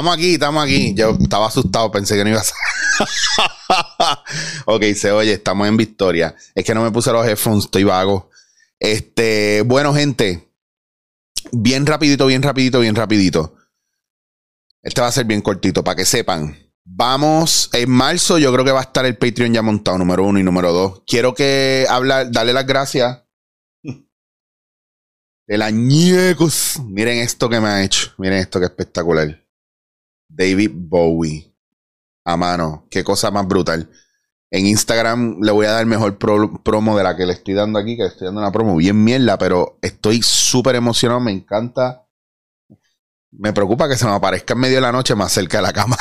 Estamos aquí, estamos aquí. Yo estaba asustado, pensé que no iba a ser. ok, se oye, estamos en victoria. Es que no me puse los headphones, estoy vago. Este, bueno, gente. Bien rapidito, bien rapidito, bien rapidito. Este va a ser bien cortito, para que sepan. Vamos, en marzo yo creo que va a estar el Patreon ya montado, número uno y número dos. Quiero que hablar, darle las gracias el añecos. Miren esto que me ha hecho. Miren esto que espectacular. David Bowie. A mano. Qué cosa más brutal. En Instagram le voy a dar mejor promo de la que le estoy dando aquí, que le estoy dando una promo bien mierda, pero estoy súper emocionado, me encanta. Me preocupa que se me aparezca en medio de la noche más cerca de la cama.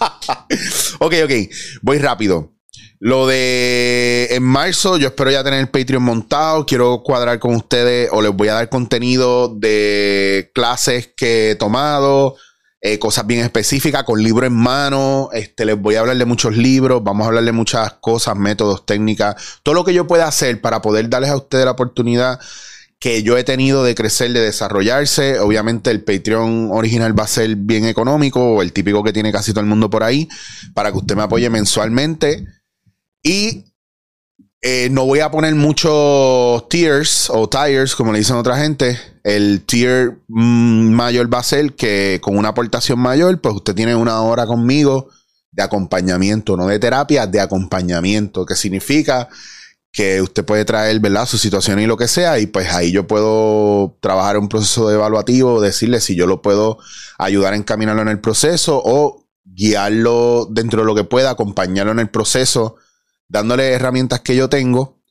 ok, ok. Voy rápido. Lo de en marzo, yo espero ya tener el Patreon montado. Quiero cuadrar con ustedes o les voy a dar contenido de clases que he tomado, eh, cosas bien específicas, con libro en mano. Este, les voy a hablar de muchos libros, vamos a hablar de muchas cosas, métodos, técnicas, todo lo que yo pueda hacer para poder darles a ustedes la oportunidad que yo he tenido de crecer, de desarrollarse. Obviamente el Patreon original va a ser bien económico, el típico que tiene casi todo el mundo por ahí, para que usted me apoye mensualmente. Y eh, no voy a poner muchos tiers o tires, como le dicen otra gente. El tier mm, mayor va a ser que con una aportación mayor, pues usted tiene una hora conmigo de acompañamiento, no de terapia, de acompañamiento, que significa que usted puede traer. Su situación y lo que sea, y pues ahí yo puedo trabajar un proceso de evaluativo, decirle si yo lo puedo ayudar a encaminarlo en el proceso o guiarlo dentro de lo que pueda, acompañarlo en el proceso dándole herramientas que yo tengo.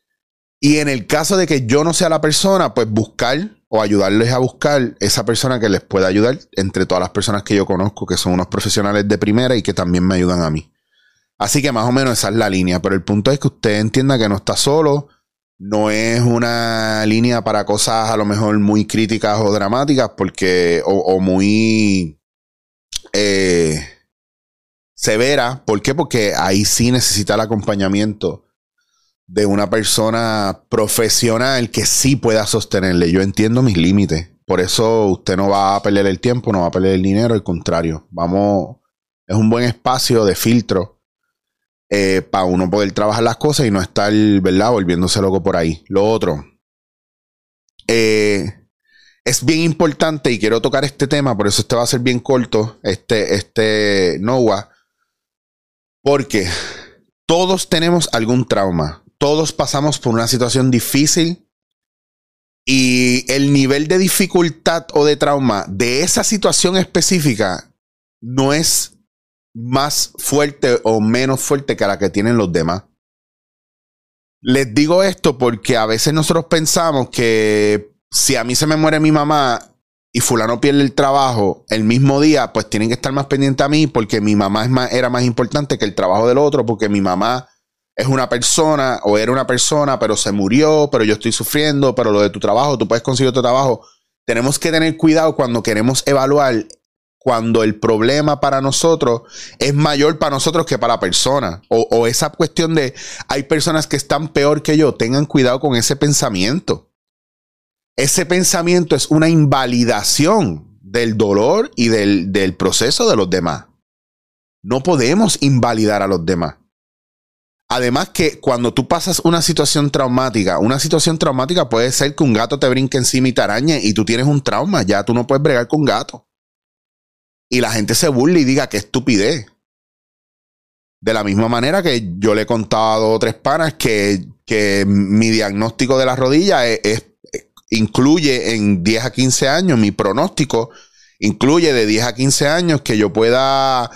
Y en el caso de que yo no sea la persona, pues buscar o ayudarles a buscar esa persona que les pueda ayudar entre todas las personas que yo conozco, que son unos profesionales de primera y que también me ayudan a mí. Así que más o menos esa es la línea, pero el punto es que usted entienda que no está solo, no es una línea para cosas a lo mejor muy críticas o dramáticas, porque, o, muy eh, severa. ¿Por qué? Porque ahí sí necesita el acompañamiento de una persona profesional que sí pueda sostenerle. Yo entiendo mis límites. Por eso usted no va a perder el tiempo, no va a perder el dinero, al contrario. Vamos, es un buen espacio de filtro eh, para uno poder trabajar las cosas y no estar, ¿verdad?, volviéndose loco por ahí. Lo otro, eh, es bien importante y quiero tocar este tema, por eso este va a ser bien corto, este, este NOAA porque todos tenemos algún trauma, todos pasamos por una situación difícil y el nivel de dificultad o de trauma de esa situación específica no es más fuerte o menos fuerte que la que tienen los demás. Les digo esto porque a veces nosotros pensamos que si a mí se me muere mi mamá, y fulano pierde el trabajo el mismo día, pues tienen que estar más pendientes a mí porque mi mamá es más, era más importante que el trabajo del otro, porque mi mamá es una persona o era una persona, pero se murió, pero yo estoy sufriendo, pero lo de tu trabajo, tú puedes conseguir otro trabajo. Tenemos que tener cuidado cuando queremos evaluar cuando el problema para nosotros es mayor para nosotros que para la persona. O, o esa cuestión de hay personas que están peor que yo, tengan cuidado con ese pensamiento ese pensamiento es una invalidación del dolor y del, proceso de los demás. No podemos invalidar a los demás. Además que cuando tú pasas una situación traumática, una situación traumática puede ser que un gato te brinque encima y te arañe y tú tienes un trauma, ya tú no puedes bregar con gato. Y la gente se burla y diga que estupidez. De la misma manera que yo le he contado a dos o tres panas que, que mi diagnóstico de la rodilla es incluye en 10 a 15 años, mi pronóstico incluye de 10 a 15 años que yo pueda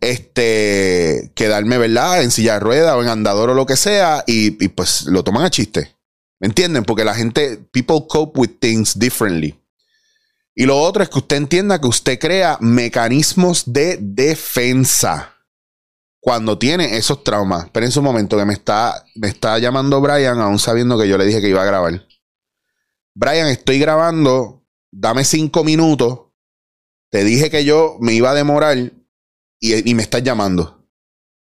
este, quedarme, ¿verdad? En silla de rueda o en andador o lo que sea y, pues lo toman a chiste. ¿Me entienden? Porque la gente, people cope with things differently. Y lo otro es que usted entienda que usted crea mecanismos de defensa cuando tiene esos traumas. Pero en su momento que me está, me está llamando Brian, aún sabiendo que yo le dije que iba a grabar. Brian, estoy grabando, dame cinco minutos. Te dije que yo me iba a demorar y, me estás llamando.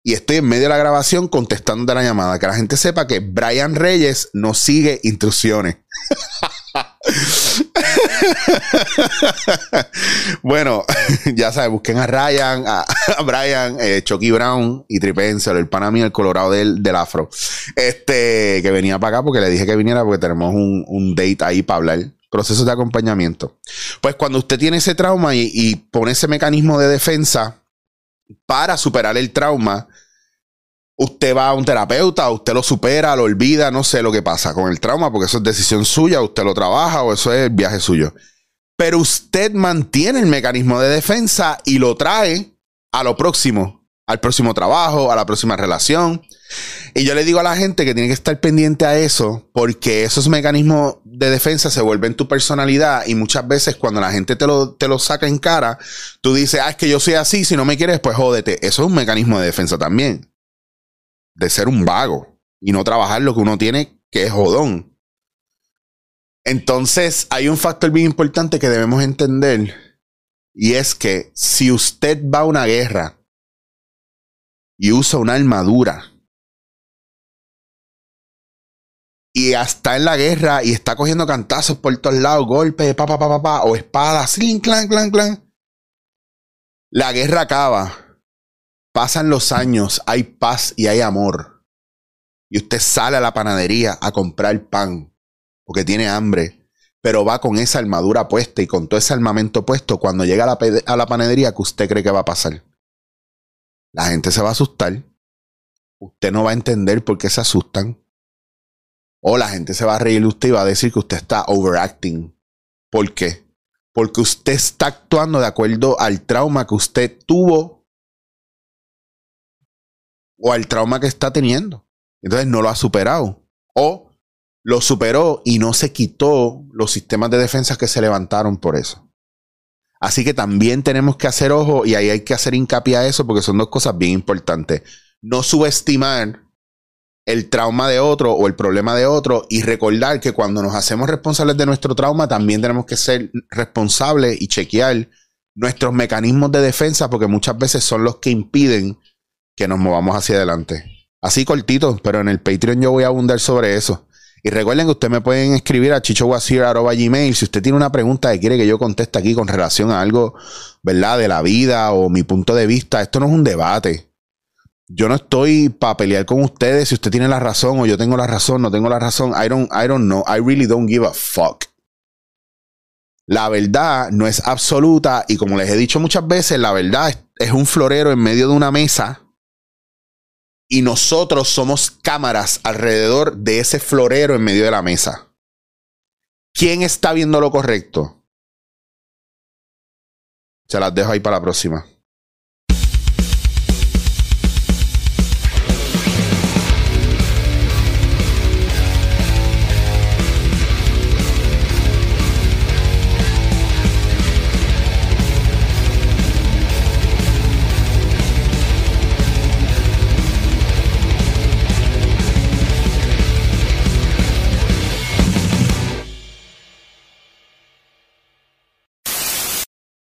y estoy en medio de la grabación contestando la llamada. Que la gente sepa que Brian Reyes no sigue instrucciones. bueno, ya sabes, busquen a Ryan, a, Brian, eh, Chucky Brown y Tripensel, el pana mío, el colorado del, del, afro. Este, que venía para acá porque le dije que viniera porque tenemos un, un date ahí para hablar. Procesos de acompañamiento. Pues cuando usted tiene ese trauma y, y pone ese mecanismo de defensa para superar el trauma, usted va a un terapeuta, usted lo supera, lo olvida, no sé lo que pasa con el trauma, porque eso es decisión suya, usted lo trabaja o eso es el viaje suyo. Pero usted mantiene el mecanismo de defensa y lo trae a lo próximo, al próximo trabajo, a la próxima relación. Y yo le digo a la gente que tiene que estar pendiente a eso, porque esos mecanismos de defensa se vuelven tu personalidad y muchas veces cuando la gente te lo, te lo saca en cara, tú dices, ah, es que yo soy así, si no me quieres, pues jódete. Eso es un mecanismo de defensa también de ser un vago y no trabajar lo que uno tiene, que es jodón. Entonces, hay un factor bien importante que debemos entender y es que si usted va a una guerra y usa una armadura y está en la guerra y está cogiendo cantazos por todos lados, golpes, pa, pa, pa, pa, pa o espadas, clan, clan, clan, la guerra acaba Pasan los años, hay paz y hay amor. Y usted sale a la panadería a comprar pan porque tiene hambre, pero va con esa armadura puesta y con todo ese armamento puesto cuando llega a la, a la panadería que usted cree que va a pasar. La gente se va a asustar. Usted no va a entender por qué se asustan. O la gente se va a reír usted y va a decir que usted está overacting. ¿Por qué? Porque usted está actuando de acuerdo al trauma que usted tuvo o al trauma que está teniendo. Entonces no lo ha superado. O lo superó y no se quitó los sistemas de defensa que se levantaron por eso. Así que también tenemos que hacer ojo y ahí hay que hacer hincapié a eso porque son dos cosas bien importantes. No subestimar el trauma de otro o el problema de otro y recordar que cuando nos hacemos responsables de nuestro trauma también tenemos que ser responsables y chequear nuestros mecanismos de defensa porque muchas veces son los que impiden que nos movamos hacia adelante. Así cortito, pero en el Patreon yo voy a abundar sobre eso. Y recuerden que ustedes me pueden escribir a chichowasir.gmail si usted tiene una pregunta que quiere que yo conteste aquí con relación a algo, ¿verdad? De la vida o mi punto de vista. Esto no es un debate. Yo no estoy para pelear con ustedes si usted tiene la razón o yo tengo la razón, no tengo la razón. I don't, I don't know. I really don't give a fuck. La verdad no es absoluta y como les he dicho muchas veces, la verdad es un florero en medio de una mesa y nosotros somos cámaras alrededor de ese florero en medio de la mesa. ¿Quién está viendo lo correcto? Se las dejo ahí para la próxima.